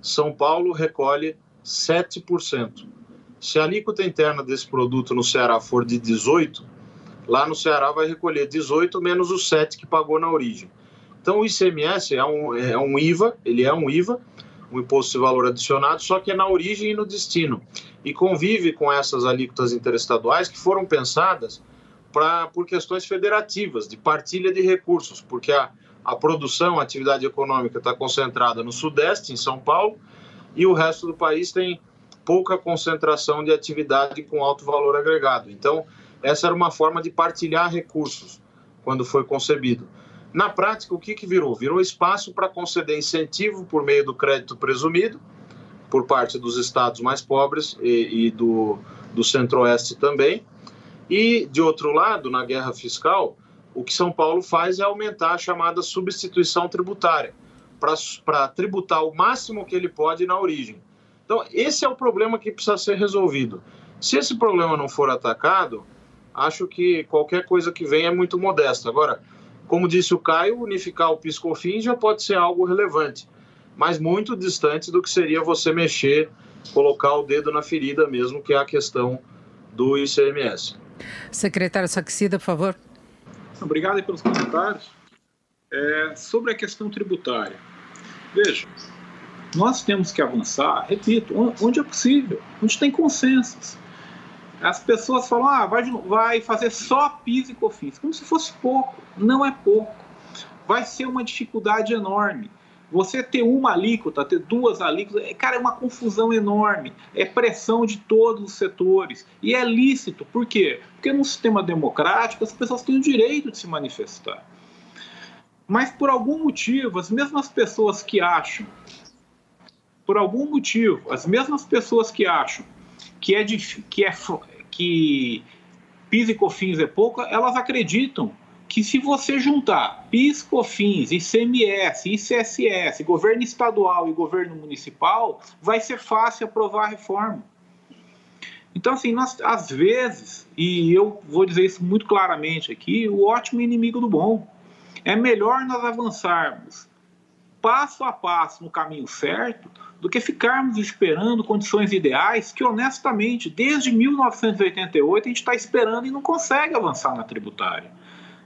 São Paulo recolhe 7%. Se a alíquota interna desse produto no Ceará for de 18%, lá no Ceará vai recolher 18 menos os 7 que pagou na origem. Então o ICMS é um, é um IVA, ele é um IVA, um imposto de valor adicionado, só que é na origem e no destino. E convive com essas alíquotas interestaduais que foram pensadas pra, por questões federativas, de partilha de recursos, porque a, a produção, a atividade econômica está concentrada no Sudeste, em São Paulo, e o resto do país tem pouca concentração de atividade com alto valor agregado. Então, essa era uma forma de partilhar recursos quando foi concebido. Na prática, o que, que virou? Virou espaço para conceder incentivo por meio do crédito presumido, por parte dos estados mais pobres e, e do, do centro-oeste também. E, de outro lado, na guerra fiscal, o que São Paulo faz é aumentar a chamada substituição tributária, para tributar o máximo que ele pode na origem. Então, esse é o problema que precisa ser resolvido. Se esse problema não for atacado, acho que qualquer coisa que vem é muito modesta. Agora, como disse o Caio, unificar o PiscoFins já pode ser algo relevante, mas muito distante do que seria você mexer, colocar o dedo na ferida mesmo, que é a questão do ICMS. Secretário Saxida, por favor. Obrigado pelos comentários. É, sobre a questão tributária. Veja, nós temos que avançar, repito, onde é possível, onde tem consensos. As pessoas falam, ah, vai, vai fazer só PIS e COFINS, como se fosse pouco. Não é pouco. Vai ser uma dificuldade enorme. Você ter uma alíquota, ter duas alíquotas, é, cara, é uma confusão enorme. É pressão de todos os setores. E é lícito. Por quê? Porque num sistema democrático as pessoas têm o direito de se manifestar. Mas por algum motivo, as mesmas pessoas que acham, por algum motivo, as mesmas pessoas que acham que é, que é que PIS e COFINS é pouco, elas acreditam que se você juntar PIS, COFINS, ICMS, ICSS, governo estadual e governo municipal, vai ser fácil aprovar a reforma. Então, assim, nós, às vezes, e eu vou dizer isso muito claramente aqui, o ótimo inimigo do bom. É melhor nós avançarmos passo a passo no caminho certo do que ficarmos esperando condições ideais que, honestamente, desde 1988 a gente está esperando e não consegue avançar na tributária.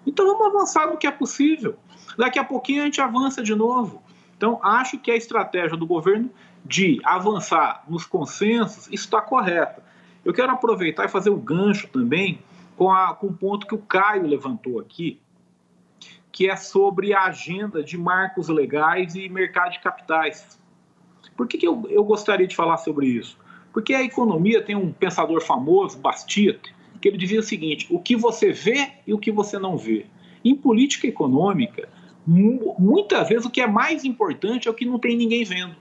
Então vamos avançar no que é possível. Daqui a pouquinho a gente avança de novo. Então acho que a estratégia do governo de avançar nos consensos está correta. Eu quero aproveitar e fazer o um gancho também com, a, com o ponto que o Caio levantou aqui, que é sobre a agenda de marcos legais e mercado de capitais. Por que, que eu, eu gostaria de falar sobre isso? Porque a economia tem um pensador famoso, Bastiat, que ele dizia o seguinte: o que você vê e o que você não vê. Em política econômica, muitas vezes o que é mais importante é o que não tem ninguém vendo.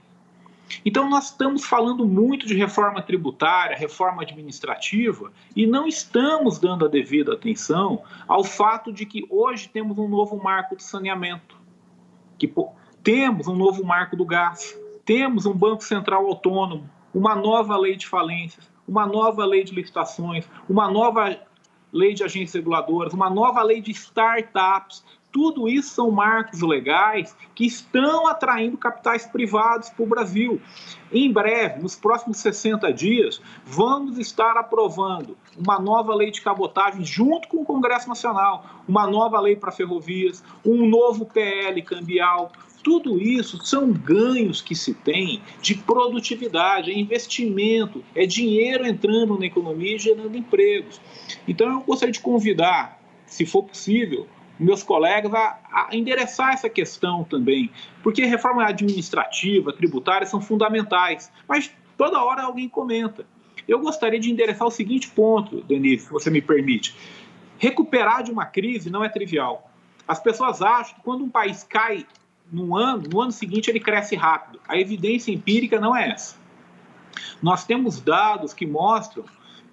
Então, nós estamos falando muito de reforma tributária, reforma administrativa, e não estamos dando a devida atenção ao fato de que hoje temos um novo marco de saneamento, que temos um novo marco do gás, temos um Banco Central autônomo, uma nova lei de falências, uma nova lei de licitações, uma nova lei de agências reguladoras, uma nova lei de startups, tudo isso são marcos legais que estão atraindo capitais privados para o Brasil. Em breve, nos próximos 60 dias, vamos estar aprovando uma nova lei de cabotagem junto com o Congresso Nacional, uma nova lei para ferrovias, um novo PL cambial. Tudo isso são ganhos que se tem de produtividade, é investimento, é dinheiro entrando na economia e gerando empregos. Então eu gostaria de convidar, se for possível, meus colegas a, a, endereçar essa questão também, porque reforma administrativa, tributária são fundamentais, mas toda hora alguém comenta. Eu gostaria de endereçar o seguinte ponto, Denise, se você me permite. Recuperar de uma crise não é trivial. As pessoas acham que quando um país cai no ano, no ano seguinte ele cresce rápido. A evidência empírica não é essa. Nós temos dados que mostram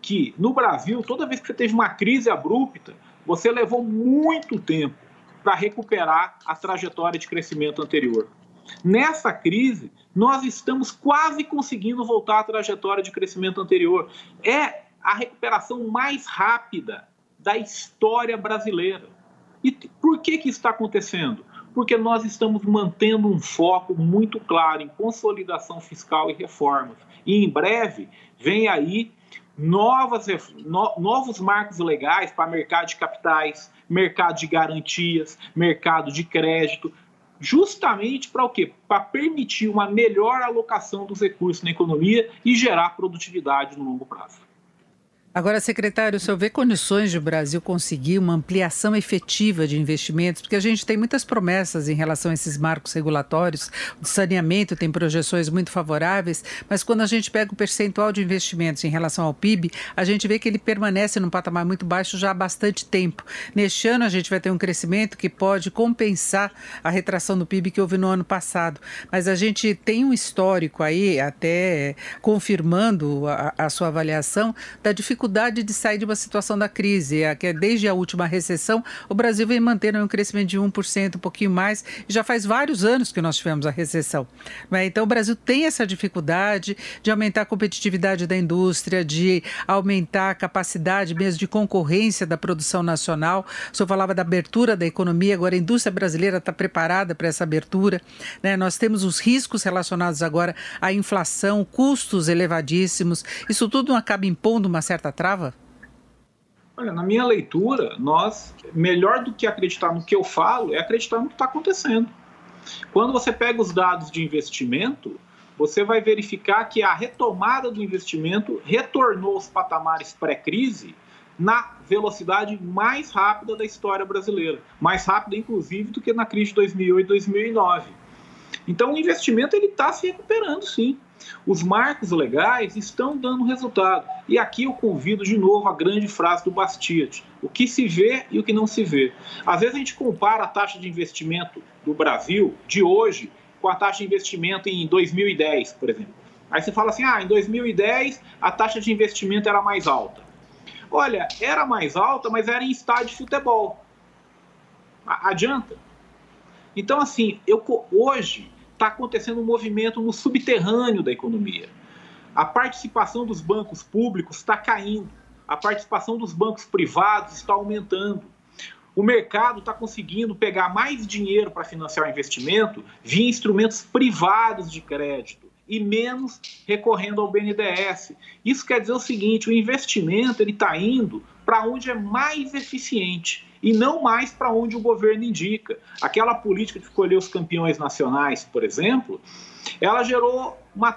que no Brasil, toda vez que você teve uma crise abrupta, você levou muito tempo para recuperar a trajetória de crescimento anterior. Nessa crise, nós estamos quase conseguindo voltar à trajetória de crescimento anterior. É a recuperação mais rápida da história brasileira. E por que, que está acontecendo? Porque nós estamos mantendo um foco muito claro em consolidação fiscal e reformas. E em breve vem aí novas, no, novos marcos legais para mercado de capitais, mercado de garantias, mercado de crédito, justamente para o quê? Para permitir uma melhor alocação dos recursos na economia e gerar produtividade no longo prazo. Agora, secretário, o senhor vê condições de o Brasil conseguir uma ampliação efetiva de investimentos? Porque a gente tem muitas promessas em relação a esses marcos regulatórios. O saneamento tem projeções muito favoráveis, mas quando a gente pega o percentual de investimentos em relação ao PIB, a gente vê que ele permanece num patamar muito baixo já há bastante tempo. Neste ano, a gente vai ter um crescimento que pode compensar a retração do PIB que houve no ano passado. Mas a gente tem um histórico aí, até confirmando a, a sua avaliação, da dificuldade dificuldade de sair de uma situação da crise, é que desde a última recessão, o Brasil vem mantendo um crescimento de 1%, um pouquinho mais, já faz vários anos que nós tivemos a recessão. Né? Então, o Brasil tem essa dificuldade de aumentar a competitividade da indústria, de aumentar a capacidade mesmo de concorrência da produção nacional. O senhor falava da abertura da economia, agora a indústria brasileira está preparada para essa abertura. Né? Nós temos os riscos relacionados agora à inflação, custos elevadíssimos. Isso tudo acaba impondo uma certa trava? Olha, na minha leitura, nós, melhor do que acreditar no que eu falo, é acreditar no que está acontecendo. Quando você pega os dados de investimento, você vai verificar que a retomada do investimento retornou aos patamares pré-crise na velocidade mais rápida da história brasileira, mais rápida inclusive do que na crise de 2008 e 2009. Então o investimento ele está se recuperando, sim. Os marcos legais estão dando resultado. E aqui eu convido de novo a grande frase do Bastiat: o que se vê e o que não se vê. Às vezes a gente compara a taxa de investimento do Brasil de hoje com a taxa de investimento em 2010, por exemplo. Aí você fala assim: ah, em 2010 a taxa de investimento era mais alta. Olha, era mais alta, mas era em estádio de futebol. Adianta? Então, assim, eu hoje está acontecendo um movimento no subterrâneo da economia. A participação dos bancos públicos está caindo, a participação dos bancos privados está aumentando. o mercado está conseguindo pegar mais dinheiro para financiar o investimento via instrumentos privados de crédito e menos recorrendo ao BNDES. Isso quer dizer o seguinte: o investimento ele está indo para onde é mais eficiente e não mais para onde o governo indica. Aquela política de escolher os campeões nacionais, por exemplo, ela gerou uma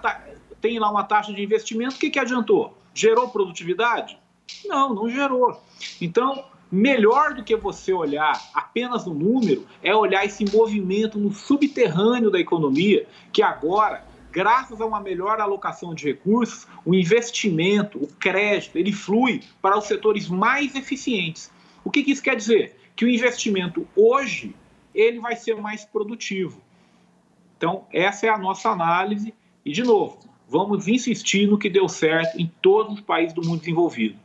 tem lá uma taxa de investimento, o que, que adiantou? Gerou produtividade? Não, não gerou. Então, melhor do que você olhar apenas no número, é olhar esse movimento no subterrâneo da economia, que agora, graças a uma melhor alocação de recursos, o investimento, o crédito, ele flui para os setores mais eficientes. Que, que isso quer dizer? Que o investimento hoje ele vai ser mais produtivo. Então, essa é a nossa análise. E, de novo, vamos insistir no que deu certo em todos os países do mundo desenvolvido.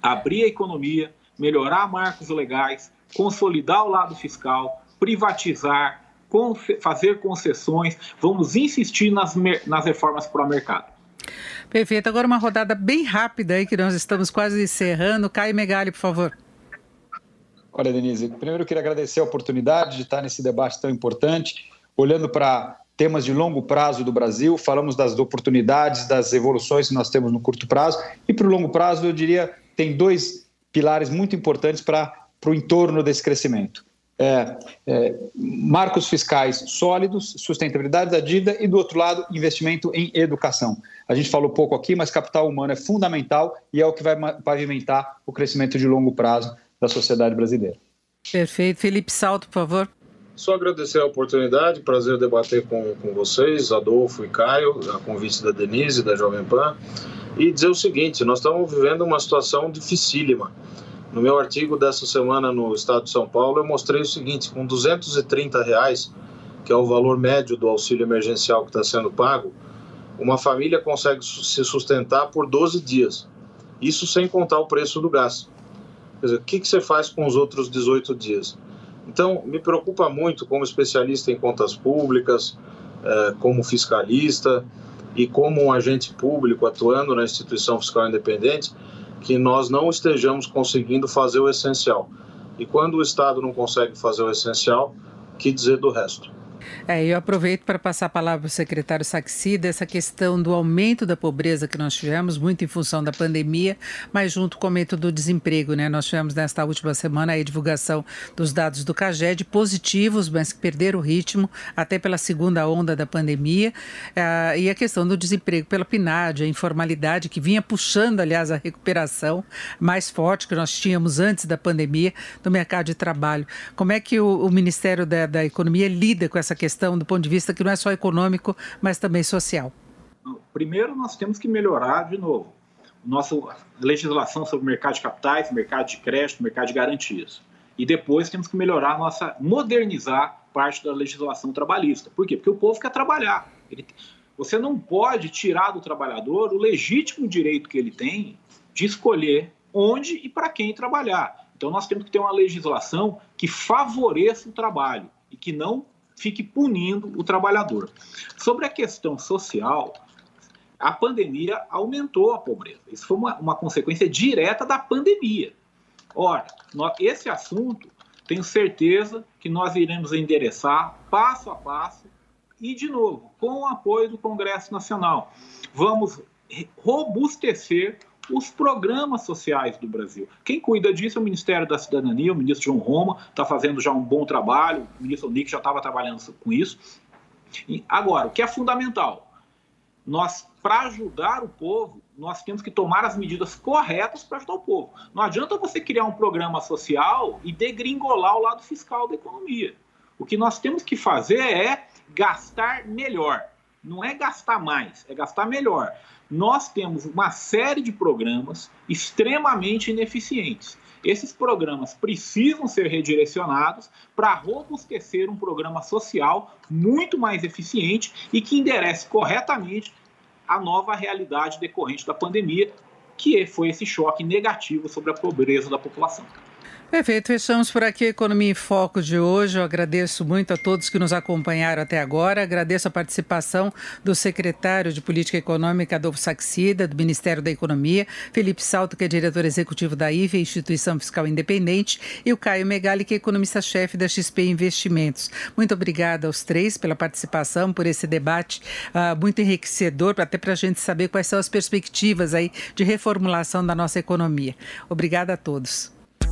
Abrir a economia, melhorar marcos legais, consolidar o lado fiscal, privatizar, fazer concessões, vamos insistir nas, nas reformas para o mercado. Perfeito. Agora uma rodada bem rápida aí que nós estamos quase encerrando. Caio Megali, por favor. Olha, Denise, primeiro eu queria agradecer a oportunidade de estar nesse debate tão importante, olhando para temas de longo prazo do Brasil, falamos das oportunidades, das evoluções que nós temos no curto prazo, e para o longo prazo, eu diria, tem dois pilares muito importantes para o entorno desse crescimento. É, é, marcos fiscais sólidos, sustentabilidade da dívida e, do outro lado, investimento em educação. A gente falou pouco aqui, mas capital humano é fundamental e é o que vai pavimentar o crescimento de longo prazo da sociedade brasileira. Perfeito. Felipe Salto, por favor. Só agradecer a oportunidade, prazer debater com, com vocês, Adolfo e Caio, a convite da Denise, da Jovem Pan, e dizer o seguinte: nós estamos vivendo uma situação dificílima. No meu artigo dessa semana no Estado de São Paulo, eu mostrei o seguinte: com 230 reais, que é o valor médio do auxílio emergencial que está sendo pago, uma família consegue se sustentar por 12 dias. Isso sem contar o preço do gás. Quer dizer, o que, você faz com os outros 18 dias? Então, me preocupa muito, como especialista em contas públicas, eh, como fiscalista e como um agente público atuando na instituição fiscal independente, que nós não estejamos conseguindo fazer o essencial. E quando o Estado não consegue fazer o essencial, que dizer do resto? É, eu aproveito para passar a palavra para o secretário Saxida, essa questão do aumento da pobreza que nós tivemos, muito em função da pandemia, mas junto com o aumento do desemprego. Né? Nós tivemos nesta última semana a divulgação dos dados do CAGED, positivos, mas que perderam o ritmo até pela segunda onda da pandemia, uh, e a questão do desemprego pela PNAD, a informalidade que vinha puxando, aliás, a recuperação mais forte que nós tínhamos antes da pandemia no mercado de trabalho. Como é que o, o Ministério da, da Economia lida com essa essa questão do ponto de vista que não é só econômico, mas também social? Primeiro, nós temos que melhorar de novo nossa legislação sobre mercado de capitais, mercado de crédito, mercado de garantias. E depois temos que melhorar nossa, modernizar parte da legislação trabalhista. Por quê? Porque o povo quer trabalhar. Ele, você não pode tirar do trabalhador o legítimo direito que ele tem de escolher onde e para quem trabalhar. Então nós temos que ter uma legislação que favoreça o trabalho e que não fique punindo o trabalhador. Sobre a questão social, a pandemia aumentou a pobreza. Isso foi uma, uma consequência direta da pandemia. Ora, esse assunto, tenho certeza que nós iremos endereçar passo a passo e, de novo, com o apoio do Congresso Nacional. Vamos robustecer os programas sociais do Brasil. Quem cuida disso é o Ministério da Cidadania, o ministro João Roma, está fazendo já um bom trabalho, o ministro Nick já estava trabalhando com isso. E agora, o que é fundamental? Nós, para ajudar o povo, nós temos que tomar as medidas corretas para ajudar o povo. Não adianta você criar um programa social e degringolar o lado fiscal da economia. O que nós temos que fazer é gastar melhor. Não é gastar mais, é gastar melhor nós temos uma série de programas extremamente ineficientes. Esses programas precisam ser redirecionados para robustecer um programa social muito mais eficiente e que enderece corretamente a nova realidade decorrente da pandemia, que foi esse choque negativo sobre a pobreza da população. Perfeito, fechamos por aqui a Economia em Foco de hoje. Eu agradeço muito a todos que nos acompanharam até agora. Agradeço a participação do secretário de Política Econômica, Adolfo Saxida, do Ministério da Economia, Felipe Salto, que é diretor executivo da IFE, Instituição Fiscal Independente, e o Caio Megali, que é economista-chefe da XP Investimentos. Muito obrigada aos três pela participação, por esse debate uh, muito enriquecedor, até para a gente saber quais são as perspectivas aí de reformulação da nossa economia. Obrigada a todos.